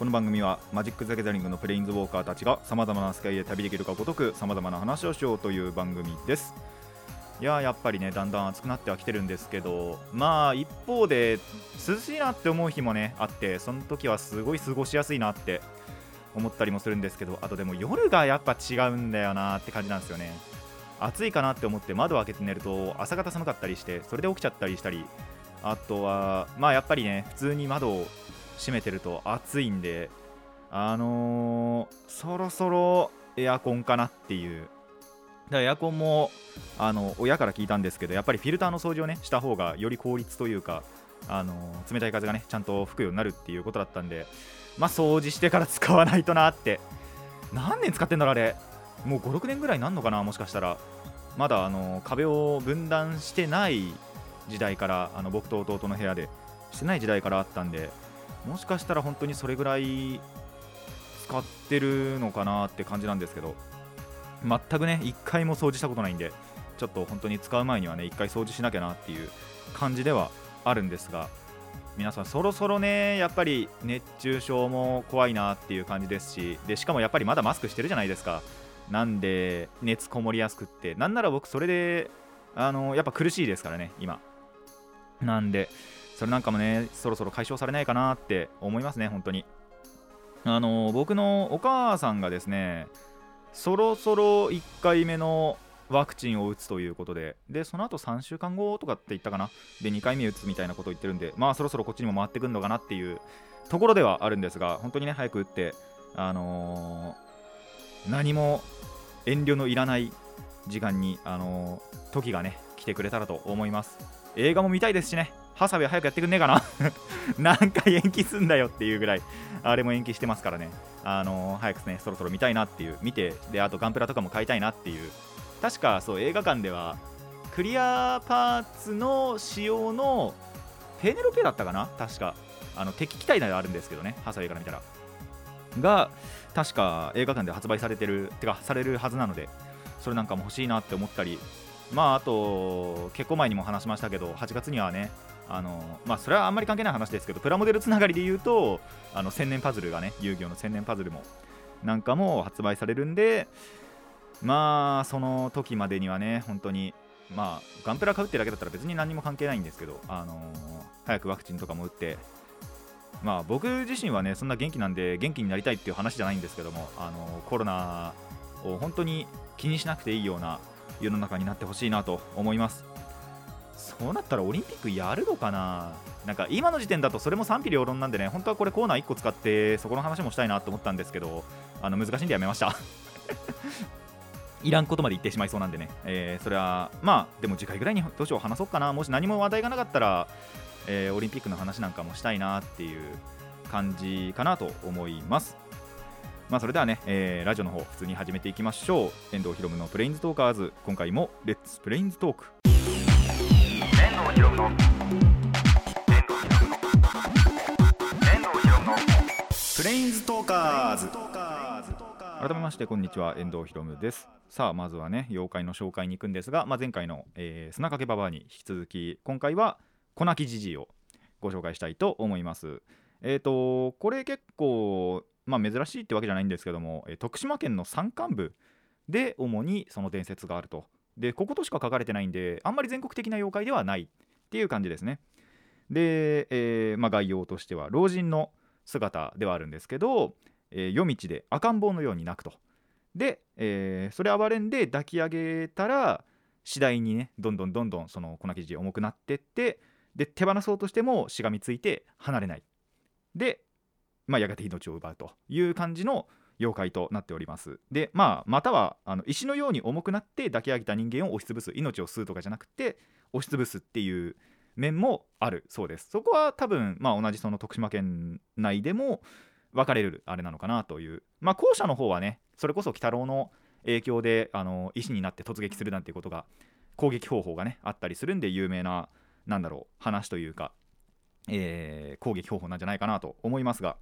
この番組はマジック・ザ・ギャザリングのプレインズウォーカーたちがさまざまな世界へ旅できるかごとくさまざまな話をしようという番組です。いやーやっぱりねだんだん暑くなってはきてるんですけどまあ一方で涼しいなって思う日もねあってその時はすごい過ごしやすいなって思ったりもするんですけどあとでも夜がやっぱ違うんだよなって感じなんですよね。暑いかなって思って窓を開けて寝ると朝方寒かったりしてそれで起きちゃったりしたりあとはまあやっぱりね普通に窓を閉めてると暑いんであのーそろそろエアコンかなっていう。だからエアコンもあの親から聞いたんですけどやっぱりフィルターの掃除をねした方がより効率というかあの冷たい風がねちゃんと吹くようになるっていうことだったんでまあ掃除してから使わないとなって。何年使ってんだろうあれ。もう56年ぐらいになんのかなもしかしたら。まだあの壁を分断してない時代からあの僕と弟の部屋でしてない時代からあったんでもしかしたら本当にそれぐらい使ってるのかなって感じなんですけど全くね1回も掃除したことないんでちょっと本当に使う前にはね1回掃除しなきゃなっていう感じではあるんですが皆さんそろそろねやっぱり熱中症も怖いなっていう感じですしでしかもやっぱりまだマスクしてるじゃないですか。なんで熱こもりやすくってなんなら僕それであのやっぱ苦しいですからね今。なんでそれなんかもねそろそろ解消されないかなって思いますね本当に。あの僕のお母さんがですねそろそろ1回目のワクチンを打つということででその後3週間後とかって言ったかなで2回目打つみたいなことを言ってるんでまあそろそろこっちにも回ってくるのかなっていうところではあるんですが本当にね早く打ってあのー何も遠慮のいらない時間に、あのー時がね来てくれたらと思います。映画も見たいですしね。ハサウェイ早くやってくんねえかな？何回延期すんだよっていうぐらいあれも延期してますからね。あのー早くねそろそろ見たいなっていう見てであとガンプラとかも買いたいなっていう。確かそう映画館ではクリアパーツの仕様のペネロペだったかな？確か。あの敵機体内であるんですけどねハサウェイから見たら。が確か映画館で発売されてるてかされるはずなのでそれなんかも欲しいなって思ったり。まああと結構前にも話しましたけど8月にはねあのまあそれはあんまり関係ない話ですけどプラモデルつながりで言うとあの千年パズルがね遊戯王の千年パズルもなんかも発売されるんでまあその時までにはね本当にまあガンプラ買うってだけだったら別に何も関係ないんですけどあの早くワクチンとかも打ってまあ僕自身はねそんな元気なんで元気になりたいっていう話じゃないんですけどもあのコロナを本当に気にしなくていいような世の中になってほしいなと思います。そうなったらオリンピックやるのかな？なんか今の時点だとそれも賛否両論なんでね本当はこれコーナー1個使ってそこの話もしたいなと思ったんですけどあの難しいんでやめました。いらんことまで言ってしまいそうなんでね、えーそれはまあでも次回ぐらいにどうしよう話そうかな。もし何も話題がなかったら、えーオリンピックの話なんかもしたいなっていう感じかなと思います。まあそれではね、えーラジオの方普通に始めていきましょう。遠藤ひろむのプレインズトーカーズ今回もレッツプレインズトーク遠藤ひろむの。プレインズトーカーズ改めましてこんにちは遠藤ひろむですさあまずはね妖怪の。紹介に行くんですが、まあ、前回の、えー砂かけババアに引き続き今回は粉木じじいをご紹介したいと思いますえっ、とこれ結構まあ珍しいってわけじゃないんですけども、えー徳島県の。山間部で主にその。伝説があるとでこことしか書かれてないんであんまり全国的な妖怪ではないっていう感じですね。で、えーまあ、概要としては老人の姿ではあるんですけど、えー夜道で赤ん坊のように泣くと。で、えーそれ暴れんで抱き上げたら次第にねどんどんどんどんその粉生地重くなってってで手放そうとしてもしがみついて離れない。で、まあ、やがて命を奪うという感じの妖怪となっております。でまあまたはあの石のように重くなって抱き上げた人間を押しつぶす命を吸うとかじゃなくて押しつぶすっていう面もある。そうです。そこは多分、まあ、同じその徳島県内でも分かれるあれなのかなという。まあ後者の方はねそれこそ鬼太郎の影響であの石になって突撃するなんていうことが攻撃方法がねあったりするんで有名ななんだろう話というか、えー攻撃方法なんじゃないかなと思いますが、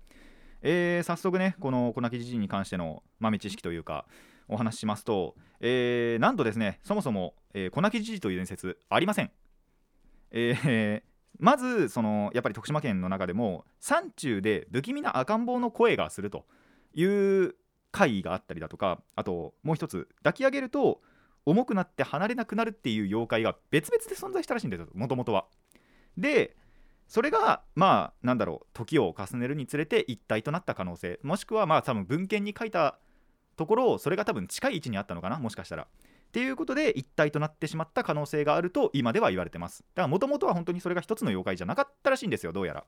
えー早速ねこの粉木じじいに関しての豆知識というかお話ししますと、えーなんとですねそもそも、えー粉木じじいという伝説ありません。えーまずそのやっぱり徳島県の中でも山中で不気味な赤ん坊の声がするという回があったりだとかあともう一つ抱き上げると重くなって離れなくなるっていう妖怪が別々で存在したらしいんですよもともとは。でそれがまあなんだろう時を重ねるにつれて一体となった可能性。もしくはまあ多分文献に書いたところそれが多分近い位置にあったのかな。もしかしたら。っていうことで一体となってしまった可能性があると今では言われてます。だからもともとは本当にそれが一つの妖怪じゃなかったらしいんですよどうやら。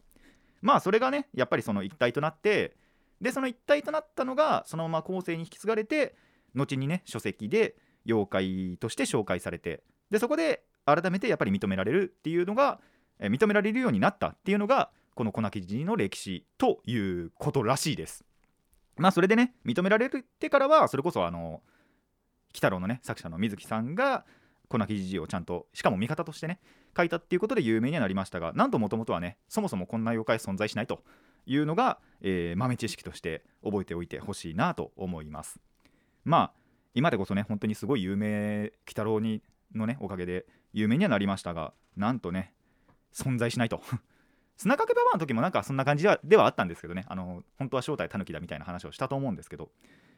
まあそれがねやっぱりその一体となってでその一体となったのがそのまま後世に引き継がれて後にね書籍で妖怪として紹介されてでそこで改めてやっぱり認められるっていうのが、認められるようになったっていうのがこの粉木じの歴史ということらしいです。まあそれでね認められてからはそれこそあの鬼太郎のね作者の水木さんが粉木じじをちゃんとしかも味方としてね書いたっていうことで有名にはなりましたがなんともともとはねそもそもこんな妖怪存在しないというのが、えー豆知識として覚えておいてほしいなと思います。まあ今でこそね本当にすごい有名鬼太郎にのねおかげで有名にはなりましたがなんとね存在しないと。砂かけババアの時もなんかそんな感じではあったんですけどね。あの本当は正体タヌキだみたいな話をしたと思うんですけど。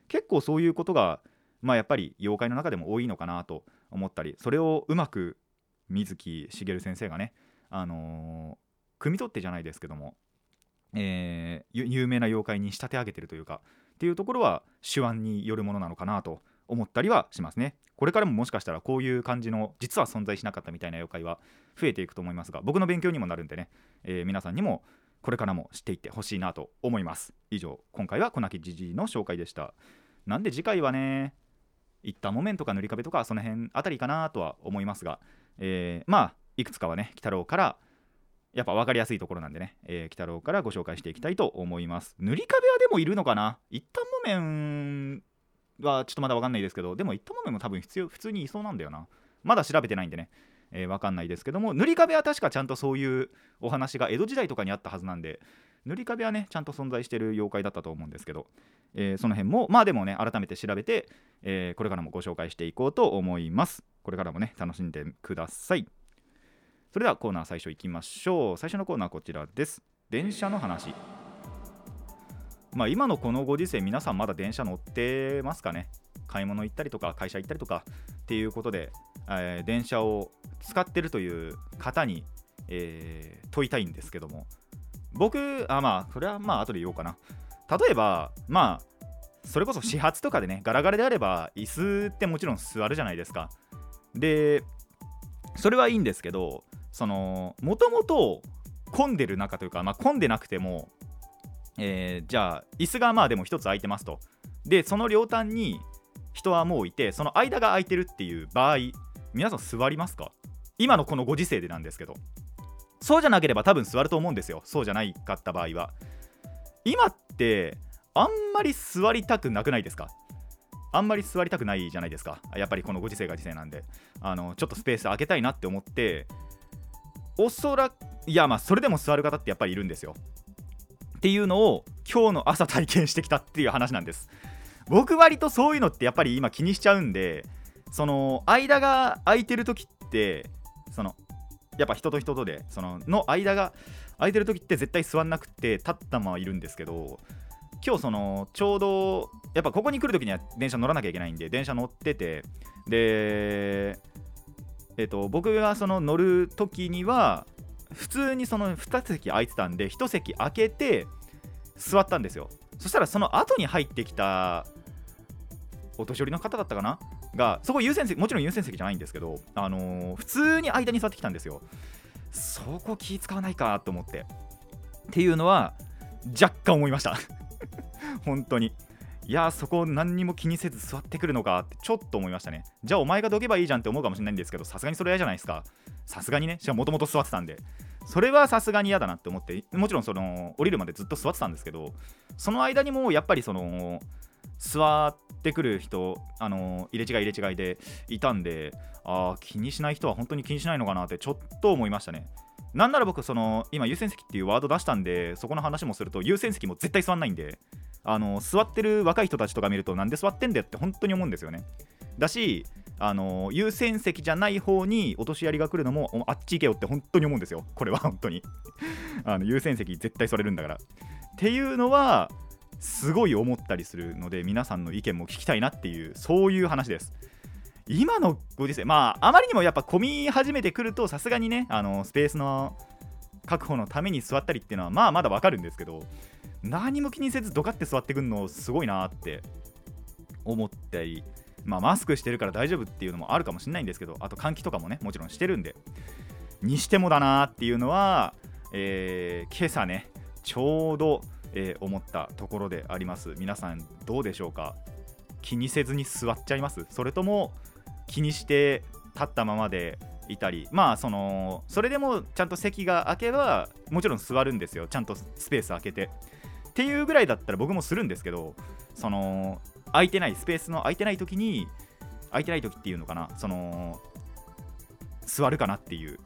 結構そういうことがまあやっぱり妖怪の中でも多いのかなと思ったりそれをうまく水木しげる先生がねあのー汲み取ってじゃないですけども、えー有名な妖怪に仕立て上げてるというかっていうところは手腕によるものなのかなと思ったりはしますね。これからももしかしたらこういう感じの実は存在しなかったみたいな妖怪は増えていくと思いますが僕の勉強にもなるんでね、えー皆さんにもこれからも知っていってほしいなと思います。以上今回は粉木じじいの紹介でした。なんで次回はね一旦木綿とか塗り壁とかその辺あたりかなとは思いますが、えーまあいくつかはね鬼太郎からやっぱ分かりやすいところなんでね、えー、鬼太郎からご紹介していきたいと思います。塗り壁はでもいるのかな？一旦木綿はちょっとまだ分かんないですけどでも一旦木綿も多分必要普通にいそうなんだよな。まだ調べてないんでね、えー、分かんないですけども塗り壁は確かちゃんとそういうお話が江戸時代とかにあったはずなんで塗り壁はねちゃんと存在してる妖怪だったと思うんですけど、えーその辺もまあでもね改めて調べて、えーこれからもご紹介していこうと思います。これからもね楽しんでください。それではコーナー最初いきましょう。最初のコーナーこちらです。電車の話。まあ今のこのご時世皆さんまだ電車乗ってますかね？買い物行ったりとか会社行ったりとかっていうことで、えー電車を使ってるという方に、えー問いたいんですけども。僕あまあこれはまあ後で言おうかな。例えばまあそれこそ始発とかでねガラガラであれば椅子ってもちろん座るじゃないですか。でそれはいいんですけどそのもともと混んでる中というか、まあ、混んでなくても、えーじゃあ椅子がまあでも一つ空いてますと。でその両端に人はもういてその間が空いてるっていう場合皆さん座りますか？今のこのご時世でなんですけど。そうじゃなければ多分座ると思うんですよ。そうじゃないかった場合は。今ってあんまり座りたくなくないですか？あんまり座りたくないじゃないですか。やっぱりこのご時世が時世なんで。あのちょっとスペース空けたいなって思っておそらくいやまあそれでも座る方ってやっぱりいるんですよ。っていうのを今日の朝体験してきたっていう話なんです。僕割とそういうのってやっぱり今気にしちゃうんでその間が空いてる時ってそのやっぱ人と人とでそのの間が空いてる時って絶対座んなくて立ったままいるんですけど今日そのちょうどやっぱここに来る時には電車乗らなきゃいけないんで電車乗っててでえっと僕がその乗る時には普通にその2席空いてたんで1席空けて座ったんですよ。そしたらその後に入ってきたお年寄りの方だったかながそこ優先席もちろん優先席じゃないんですけど、あのー普通に間に座ってきたんですよ。そこ気使わないかと思って。っていうのは若干思いました。本当に。いやそこ何にも気にせず座ってくるのかってちょっと思いましたね。じゃあお前がどけばいいじゃんって思うかもしれないんですけどさすがにそれ嫌じゃないですか。さすがにね。しかももともと座ってたんで。それはさすがに嫌だなって思ってもちろんその降りるまでずっと座ってたんですけどその間にもやっぱりその座ってくる人あの入れ違い入れ違いでいたんであー気にしない人は本当に気にしないのかなってちょっと思いましたね。なんなら僕その今優先席っていうワード出したんでそこの話もすると優先席も絶対座んないんであの座ってる若い人たちとか見るとなんで座ってんだよって本当に思うんですよね。だしあの優先席じゃない方にお年寄りが来るのもあっち行けよって本当に思うんですよ。これは本当に。あの優先席絶対座れるんだから。っていうのはすごい思ったりするので皆さんの意見も聞きたいなっていうそういう話です。今のご時世まああまりにもやっぱ混み始めてくるとさすがにねあのスペースの確保のために座ったりっていうのはまあまだわかるんですけど何も気にせずドカって座ってくんのすごいなって思ったりまあマスクしてるから大丈夫っていうのもあるかもしれないんですけどあと換気とかもねもちろんしてるんでにしてもだなっていうのは、えー今朝ねちょうど、えー思ったところであります。皆さんどうでしょうか？気にせずに座っちゃいます？それとも気にして立ったままでいたり？まあそのそれでもちゃんと席が空けばもちろん座るんですよ。ちゃんとスペース空けて。っていうぐらいだったら僕もするんですけどその空いてないスペースの空いてない時に空いてない時っていうのかな？その座るかなっていう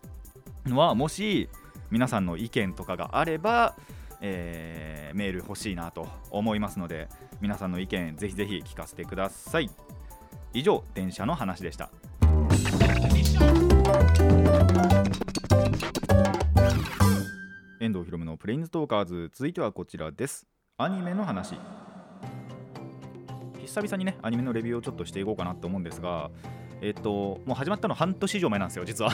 のはもし皆さんの意見とかがあれば、えーメール欲しいなと思いますので皆さんの意見ぜひぜひ聞かせてください。以上電車の話でした。遠藤ひろむのプレインズトーカーズ。続いてはこちらです。アニメの話。久々にねアニメのレビューをちょっとしていこうかなと思うんですがえっともう始まったの半年以上前なんですよ実は。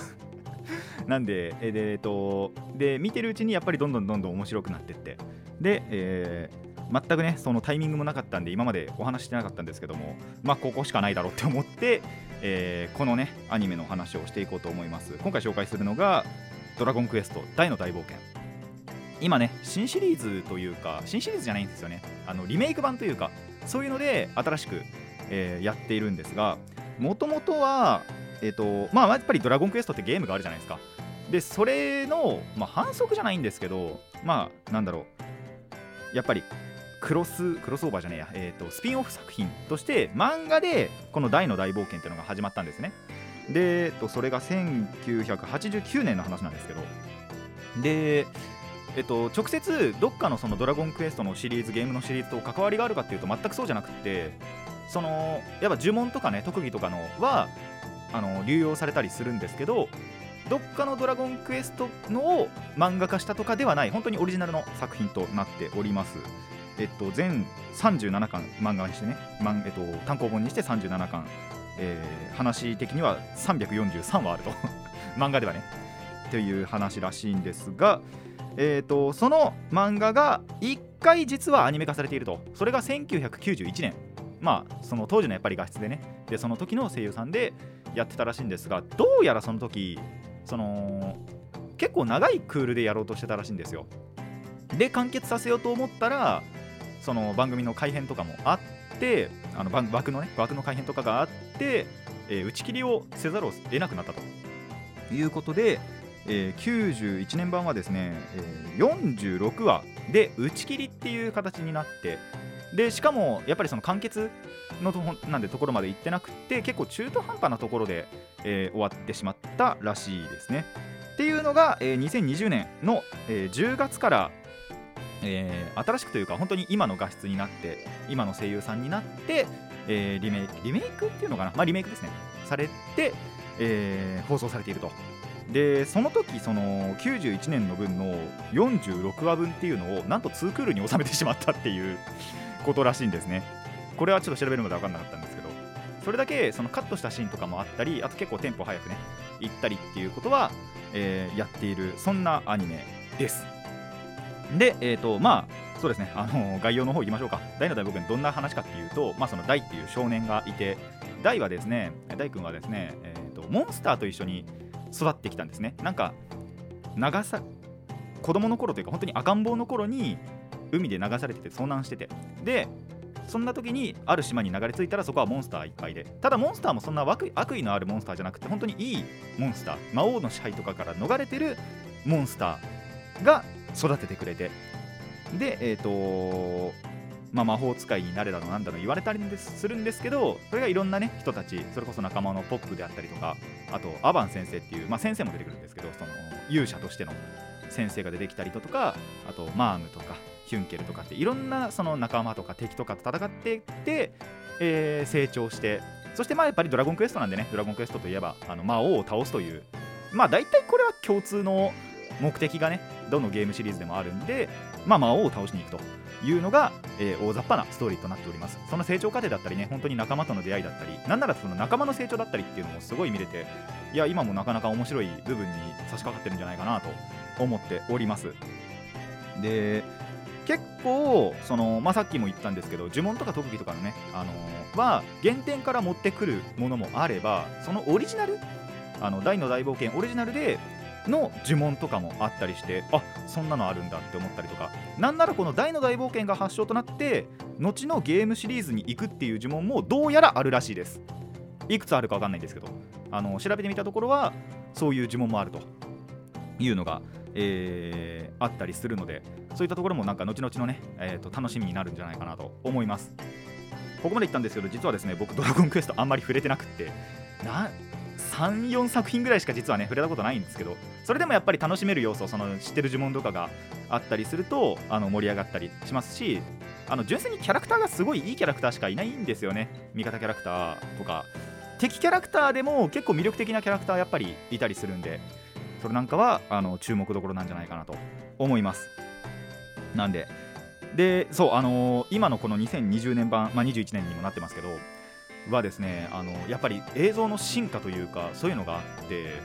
なんでえでとで見てるうちにやっぱりどんどんどんどん面白くなってって。で、えー全くねそのタイミングもなかったんで今までお話ししてなかったんですけどもまあここしかないだろうって思って、えーこのねアニメの話をしていこうと思います。今回紹介するのが「ドラゴンクエスト大の大冒険」今ね新シリーズというか新シリーズじゃないんですよね。あのリメイク版というかそういうので新しく、えーやっているんですがもともとはえっ、とまあやっぱり「ドラゴンクエスト」ってゲームがあるじゃないですか。でそれの、まあ、反則じゃないんですけどまあなんだろう。やっぱりクロスクロスオーバーじゃねえや、えー、とスピンオフ作品として漫画でこの大の大冒険っていうのが始まったんですね。で、えっと、それが1989年の話なんですけど。でえっと、直接どっかのそのドラゴンクエストのシリーズゲームのシリーズと関わりがあるかっていうと全くそうじゃなくってそのやっぱ呪文とかね特技とかのはあの流用されたりするんですけどどっかのドラゴンクエストのを漫画化したとかではない。本当にオリジナルの作品となっております。えっと全37巻漫画にしてね、まんえっと、単行本にして37巻、えー話的には343話あると。漫画ではね。という話らしいんですがえー、とその漫画が1回実はアニメ化されていると。それが1991年。まあその当時のやっぱり画質でね。でその時の声優さんでやってたらしいんですがどうやらその時その結構長いクールでやろうとしてたらしいんですよ。で完結させようと思ったらその番組の改編とかもあってあの枠のね枠の改編とかがあって、えー打ち切りをせざるを得なくなったと。いうことで、えー91年版はですね、えー46話で打ち切りっていう形になってでしかもやっぱりその完結のとこなんでところまで行ってなくて結構中途半端なところで、えー終わってしまったらしいですね。っていうのが、えー2020年の、えー10月から、えー新しくというか本当に今の画質になって今の声優さんになって、えーリメイクリメイクっていうのかな？まあリメイクですね。されて、えー放送されていると。でその時その91年の分の46話分っていうのをなんと2クールに収めてしまったっていうことらしいんですね。これはちょっと調べるまで分かんなかったんですけどそれだけそのカットしたシーンとかもあったりあと結構テンポ早くね行ったりっていうことは、えーやっているそんなアニメです。でえっ、とまあそうですね。あの概要の方いきましょうか。大の大冒険どんな話かっていうとまあその大っていう少年がいて大はですね大君はですね、えー、とモンスターと一緒に育ってきたんですね。なんか長さ子供の頃というか本当に赤ん坊の頃に海で流されてて遭難してて。でそんな時にある島に流れ着いたらそこはモンスターいっぱいで。ただモンスターもそんな悪意のあるモンスターじゃなくて本当にいいモンスター。魔王の支配とかから逃れてるモンスターが育ててくれて。でえっ、とまあ、魔法使いになれだのなんだの言われたりすするんですけどそれがいろんなね人たちそれこそ仲間のポップであったりとかあとアバン先生っていう、まあ、先生も出てくるんですけどその勇者としての。先生が出てきたりとかあとマームとかヒュンケルとかっていろんなその仲間とか敵とかと戦っていって、えー成長してそしてまあやっぱりドラゴンクエストなんでねドラゴンクエストといえばあの魔王を倒すというまあ大体これは共通の目的がねどのゲームシリーズでもあるんで、まあ、魔王を倒しに行くというのが、えー大雑把なストーリーとなっております。その成長過程だったりね本当に仲間との出会いだったりなんならその仲間の成長だったりっていうのもすごい見れていや今もなかなか面白い部分に差し掛かってるんじゃないかなと思っております。で結構その、まあ、さっきも言ったんですけど呪文とか特技とかのね、あのーは原点から持ってくるものもあればそのオリジナルあの大の大冒険オリジナルでの呪文とかもあったりしてあそんなのあるんだって思ったりとか。なんならこの大の大冒険が発祥となって後のゲームシリーズに行くっていう呪文もどうやらあるらしいです。いくつあるか分かんないんですけど。あの調べてみたところはそういう呪文もあるというのが、えーあったりするのでそういったところもなんか後々のね、えーと楽しみになるんじゃないかなと思います。ここまで言ったんですけど実はですね僕ドラゴンクエストあんまり触れてなくってな34作品ぐらいしか実はね触れたことないんですけどそれでもやっぱり楽しめる要素その知ってる呪文とかがあったりするとあの盛り上がったりしますしあの純粋にキャラクターがすごいいいキャラクターしかいないんですよね。味方キャラクターとか。敵キャラクターでも結構魅力的なキャラクターやっぱりいたりするんでそれなんかはあの注目どころなんじゃないかなと思います。なんで。でそうあのー今のこの2020年版、まあ、21年にもなってますけどはですねあのやっぱり映像の進化というかそういうのがあって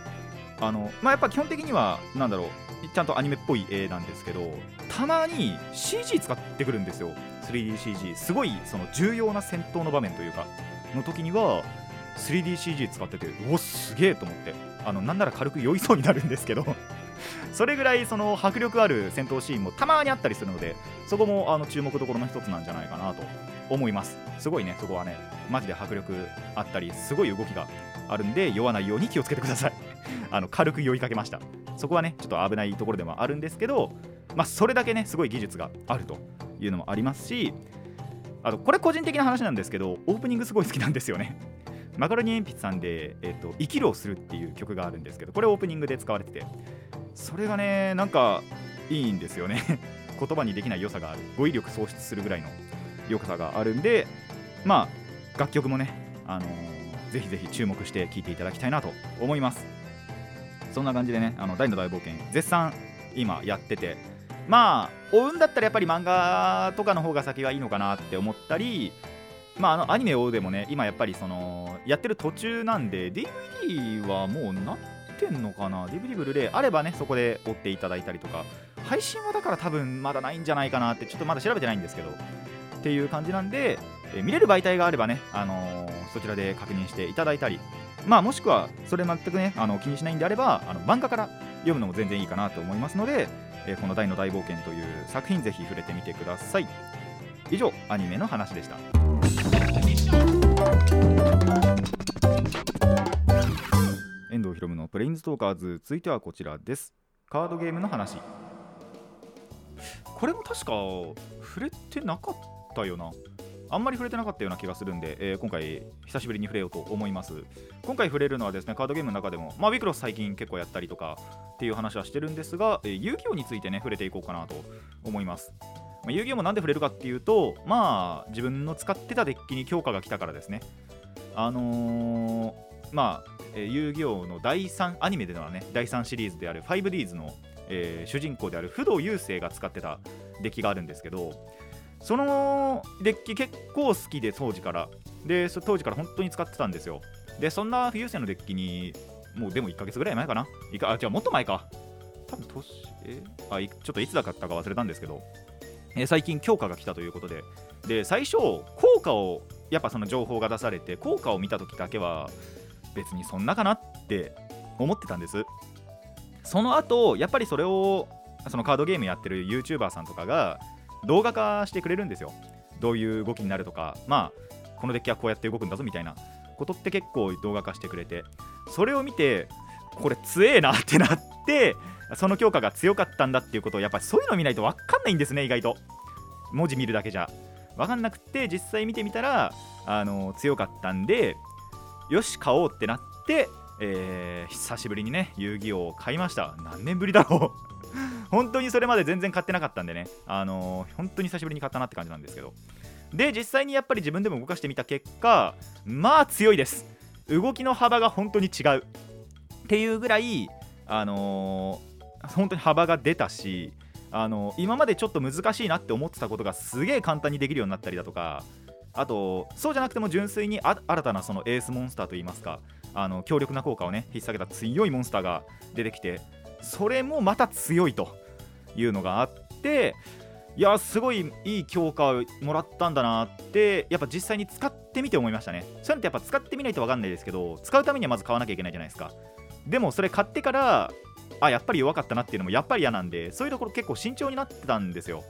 あの、まあ、やっぱ基本的にはなんだろうちゃんとアニメっぽい絵なんですけどたまに CG 使ってくるんですよ。3DCG すごいその重要な戦闘の場面というかの時には 3DCG 使っててうおすげえと思って。あのなんなら軽く酔いそうになるんですけど。それぐらいその迫力ある戦闘シーンもたまにあったりするのでそこもあの注目どころの一つなんじゃないかなと思います。すごいねそこはね。マジで迫力あったりすごい動きがあるんで酔わないように気をつけてください。あの軽く酔いかけました。そこはねちょっと危ないところでもあるんですけどまあそれだけねすごい技術があるというのもありますしあとこれ個人的な話なんですけどオープニングすごい好きなんですよね。マカロニ鉛筆さんで、えっと「生きるをする」っていう曲があるんですけどこれオープニングで使われててそれがねなんかいいんですよね。言葉にできない良さがある。語彙力喪失するぐらいの良さがあるんでまあ楽曲もね、あのーぜひぜひ注目して聴いていただきたいなと思います。そんな感じでねあの大の大冒険絶賛今やっててまあ追うんだったらやっぱり漫画とかの方が先がいいのかなって思ったりまあ、あのアニメをでもね今やっぱりそのやってる途中なんで DVD はもうなってんのかな DVD ブルーレイあればねそこで追っていただいたりとか配信はだから多分まだないんじゃないかなってちょっとまだ調べてないんですけどっていう感じなんで、え見れる媒体があればね、あのーそちらで確認していただいたりまあもしくはそれ全くねあの気にしないんであればあの漫画から読むのも全然いいかなと思いますので、えーこの「大の大冒険」という作品ぜひ触れてみてください。以上アニメの話でした。遠藤ひろむのプレインズトーカーズ。続いてはこちらです。カードゲームの話。これも確か触れてなかったよなあんまり触れてなかったような気がするんで、えー今回久しぶりに触れようと思います。今回触れるのはですねカードゲームの中でも、まあ、ウィクロス最近結構やったりとかっていう話はしてるんですが、えー遊戯王についてね触れていこうかなと思います。まあ、遊戯王もなんで触れるかっていうとまあ自分の使ってたデッキに強化が来たからですね。あのまあ、えー遊戯王の第3アニメではね第3シリーズである 5Ds の、えー主人公である不動雄星が使ってたデッキがあるんですけどそのデッキ結構好きで当時から。で当時から本当に使ってたんですよ。でそんな不雄星のデッキにもうでも1ヶ月ぐらい前かな。かあ違うもっと前か。多分年えあちょっといつだったか忘れたんですけど。えー最近強化が来たということで。で最初効果をやっぱその情報が出されて効果を見た時だけは別にそんなかなって思ってたんです。その後やっぱりそれをそのカードゲームやってる YouTuber さんとかが動画化してくれるんですよ。どういう動きになるとか。まあこのデッキはこうやって動くんだぞみたいな。ことって結構動画化してくれて。それを見てこれ強えなってなってその強化が強かったんだっていうことをやっぱりそういうの見ないと分かんないんですね意外と。文字見るだけじゃ。分かんなくて実際見てみたらあの強かったんでよし買おうってなって、えー久しぶりにね遊戯王を買いました。何年ぶりだろう。本当にそれまで全然買ってなかったんでね。あのー本当に久しぶりに買ったなって感じなんですけど。で実際にやっぱり自分でも動かしてみた結果まあ強いです。動きの幅が本当に違う。っていうぐらいあのー本当に幅が出たしあの今までちょっと難しいなって思ってたことがすげえ簡単にできるようになったりだとかあとそうじゃなくても純粋に新たなそのエースモンスターといいますかあの強力な効果をね引っ提げた強いモンスターが出てきてそれもまた強いというのがあっていやすごいいい強化をもらったんだなってやっぱ実際に使ってみて思いましたね。そういうのってやっぱ使ってみないと分かんないですけど使うためにはまず買わなきゃいけないじゃないですか。でもそれ買ってからあやっぱり弱かったなっていうのもやっぱり嫌なんでそういうところ結構慎重になってたんですよ。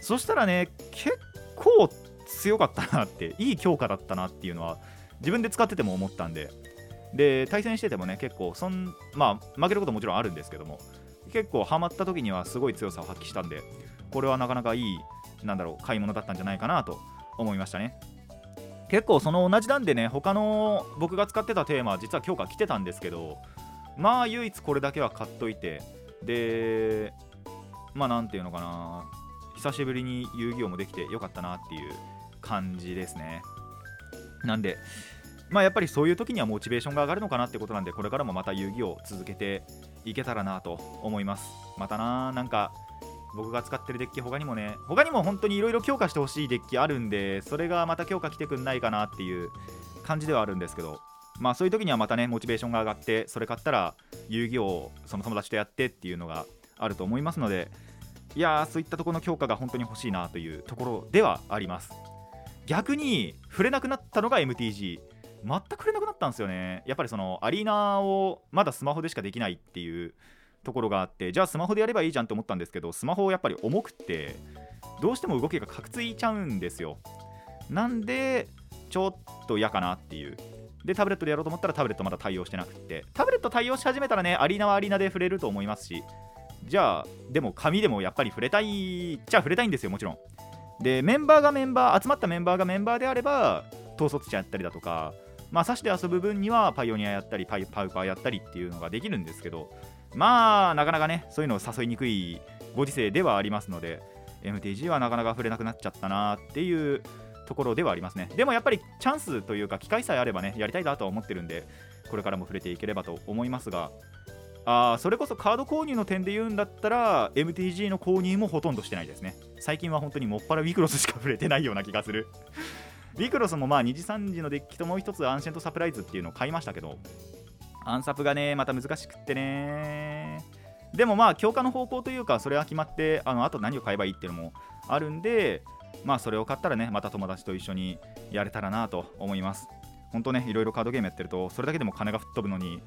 そしたらね結構強かったなって いい強化だったなっていうのは自分で使ってても思ったんで。で対戦しててもね結構そんまあ負けることもちろんあるんですけども結構ハマった時にはすごい強さを発揮したんでこれはなかなかいいなんだろう買い物だったんじゃないかなと思いましたね。結構その同じなんでね他の僕が使ってたテーマは実は強化来てたんですけどまあ唯一これだけは買っといてでまあなんていうのかな久しぶりに遊戯王もできてよかったなっていう感じですね。なんでまあやっぱりそういう時にはモチベーションが上がるのかなってことなんでこれからもまた遊戯王続けていけたらなと思います。またななんか僕が使ってるデッキ他にもね他にも本当にいろいろ強化してほしいデッキあるんでそれがまた強化来てくんないかなっていう感じではあるんですけどまあそういう時にはまたねモチベーションが上がってそれ買ったら遊戯王をその友達とやってっていうのがあると思いますのでいやーそういったところの強化が本当に欲しいなというところではあります。逆に触れなくなったのが MTG 全く触れなくなったんですよね。やっぱりそのアリーナをまだスマホでしかできないっていうところがあってじゃあスマホでやればいいじゃんと思ったんですけどスマホやっぱり重くってどうしても動きがかくついちゃうんですよ。なんでちょっと嫌かなっていう。でタブレットでやろうと思ったらタブレットまだ対応してなくって。タブレット対応し始めたらねアリーナはアリーナで触れると思いますし。じゃあでも紙でもやっぱり触れたいじゃあ触れたいんですよもちろん。でメンバーがメンバー集まったメンバーがメンバーであれば統率者やったりだとかまあ、刺して遊ぶ分にはパイオニアやったりパイパウパーやったりっていうのができるんですけどまあなかなかねそういうのを誘いにくいご時世ではありますので MTG はなかなか触れなくなっちゃったなっていうところではありますね。でもやっぱりチャンスというか機会さえあればねやりたいなとは思ってるんでこれからも触れていければと思いますがあそれこそカード購入の点で言うんだったら MTG の購入もほとんどしてないですね。最近は本当にもっぱらウィクロスしか触れてないような気がする。ウィクロスもまあ2次3次のデッキともう一つアンシェントサプライズっていうのを買いましたけどアンサプがねまた難しくってね。でもまあ強化の方向というかそれは決まってあのあと何を買えばいいっていうのもあるんでまあそれを買ったらねまた友達と一緒にやれたらなと思います。本当ねいろいろカードゲームやってるとそれだけでも金が吹っ飛ぶのに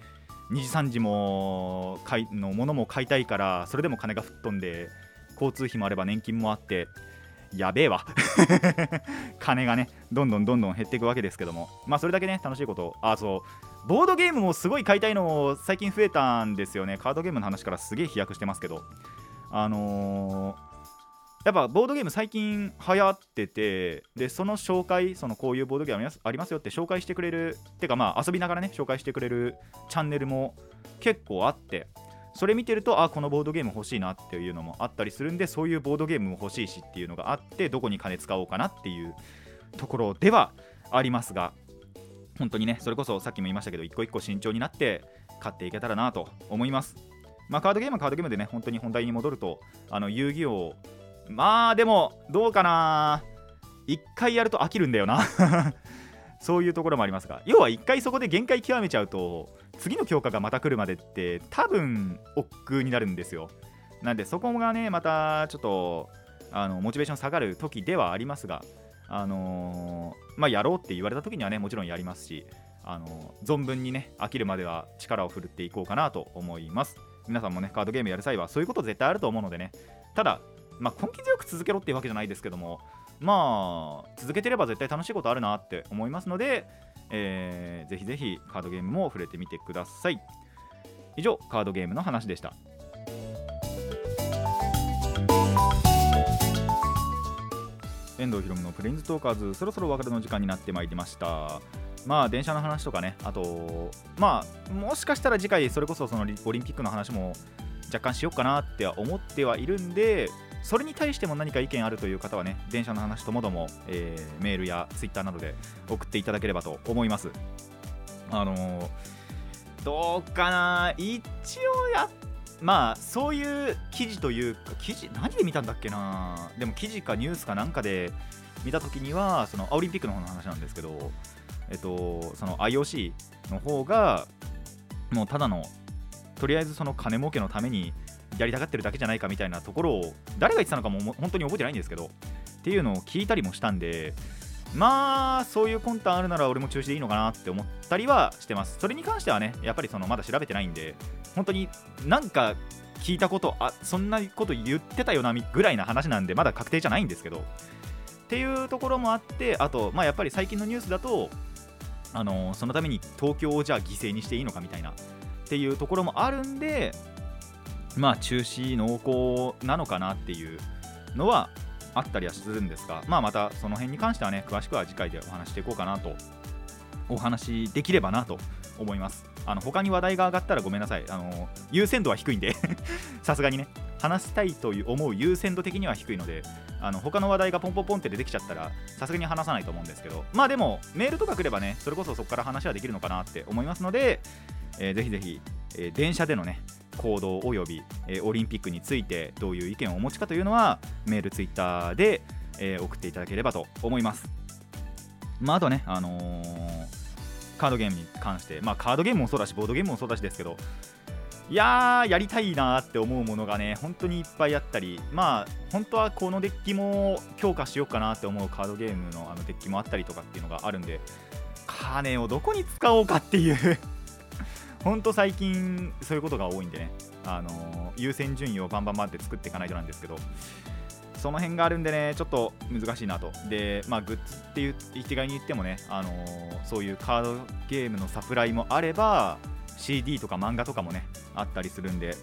2次3次も買いのものも買いたいからそれでも金が吹っ飛んで交通費もあれば年金もあってやべえわ。金がねどんどんどんどん減っていくわけですけども。まあそれだけね楽しいこと。あそう。ボードゲームもすごい買いたいの最近増えたんですよね。カードゲームの話からすげえ飛躍してますけど。あのやっぱボードゲーム最近流行っててでその紹介そのこういうボードゲームありますよって紹介してくれるてかまあ遊びながらね紹介してくれるチャンネルも結構あってそれ見てるとあこのボードゲーム欲しいなっていうのもあったりするんでそういうボードゲームも欲しいしっていうのがあってどこに金使おうかなっていうところではありますが本当にねそれこそさっきも言いましたけど一個一個慎重になって買っていけたらなと思います。まあカードゲームはカードゲームでね本当に本題に戻るとあの遊戯王まあでもどうかな。一回やると飽きるんだよな。そういうところもありますが。要は一回そこで限界極めちゃうと次の強化がまた来るまでって多分億劫になるんですよ。なんでそこがねまたちょっとあのモチベーション下がる時ではありますがあのーまあやろうって言われた時にはねもちろんやりますしあのー存分にね飽きるまでは力を振るっていこうかなと思います。皆さんもねカードゲームやる際はそういうこと絶対あると思うのでね。ただまあ根気強く続けろっていうわけじゃないですけどもまあ続けてれば絶対楽しいことあるなって思いますので、えーぜひぜひカードゲームも触れてみてください。以上カードゲームの話でした。遠藤ひろむのプレインズトーカーズそろそろお別れの時間になってまいりました。まあ電車の話とかねあとまあもしかしたら次回それこそそのオリンピックの話も若干しようかなって思ってはいるんでそれに対しても何か意見あるという方はね電車の話ともども、えーメールやツイッターなどで送っていただければと思います。あのーどうかな？一応やまあそういう記事というか記事何で見たんだっけな？でも記事かニュースかなんかで見た時にはそのオリンピックの方の話なんですけどえっとその IOC の方がもうただのとりあえずその金儲けのためにやりたがってるだけじゃないかみたいなところを誰が言ってたのかも本当に覚えてないんですけどっていうのを聞いたりもしたんでまあそういう魂胆あるなら俺も中止でいいのかなって思ったりはしてます。それに関してはねやっぱりそのまだ調べてないんで本当になんか聞いたことあそんなこと言ってたよなぐらいな話なんでまだ確定じゃないんですけどっていうところもあってあとまあやっぱり最近のニュースだとあのそのために東京をじゃあ犠牲にしていいのかみたいなっていうところもあるんでまあ中止濃厚なのかなっていうのはあったりはするんですが、まあ、またその辺に関してはね詳しくは次回でお話していこうかなとお話できればなと思います。あの他に話題が上がったらごめんなさい。あの優先度は低いんで さすがにね話したいという思う優先度的には低いのであの他の話題がポンポンポンって出てきちゃったらさすがに話さないと思うんですけどまあでもメールとか来ればねそれこそそこから話はできるのかなって思いますので、えーぜひぜひ、えー電車でのね行動および、えオリンピックについてどういう意見をお持ちかというのはメールツイッターで、え送っていただければと思います。まああとねあのーカードゲームに関してまあカードゲームもそうだしボードゲームもそうだしですけどいやーやりたいなーって思うものがね本当にいっぱいあったりまあ本当はこのデッキも強化しようかなって思うカードゲームのあのデッキもあったりとかっていうのがあるんで金をどこに使おうかっていう本当最近そういうことが多いんでね。あの優先順位をバンバンバンって作っていかないとなんですけど。その辺があるんでねちょっと難しいなと。でまあグッズっていう一概に言ってもね、あのーそういうカードゲームのサプライもあれば CD とか漫画とかもねあったりするんで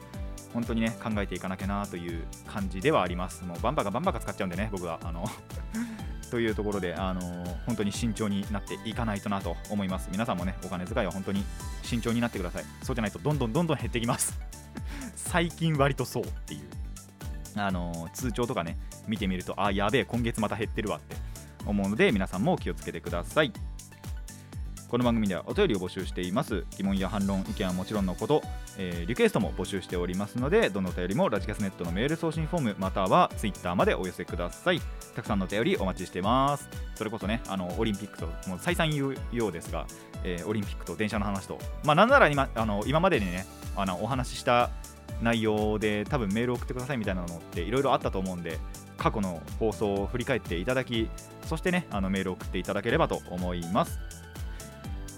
本当にね考えていかなきゃなという感じではあります。もうバンバカバンバカ使っちゃうんでね僕は。あの というところで、あの本当に慎重になっていかないとなと思います。皆さんもねお金遣いは本当に慎重になってください。そうじゃないとどんどんどんどん減ってきます。最近割とそうっていう。あの通帳とかね見てみるとあやべえ今月また減ってるわって思うので皆さんも気をつけてください。この番組ではお便りを募集しています。疑問や反論意見はもちろんのこと、えーリクエストも募集しておりますのでどのお便りもラジキャスネットのメール送信フォームまたはツイッターまでお寄せください。たくさんのお便りお待ちしてます。それこそねあのオリンピックともう再三言うようですが、えーオリンピックと電車の話と。まあなんなら今あの今までにねあのお話しした内容で多分メール送ってくださいみたいなのっていろいろあったと思うんで過去の放送を振り返っていただきそしてねあのメールを送っていただければと思います。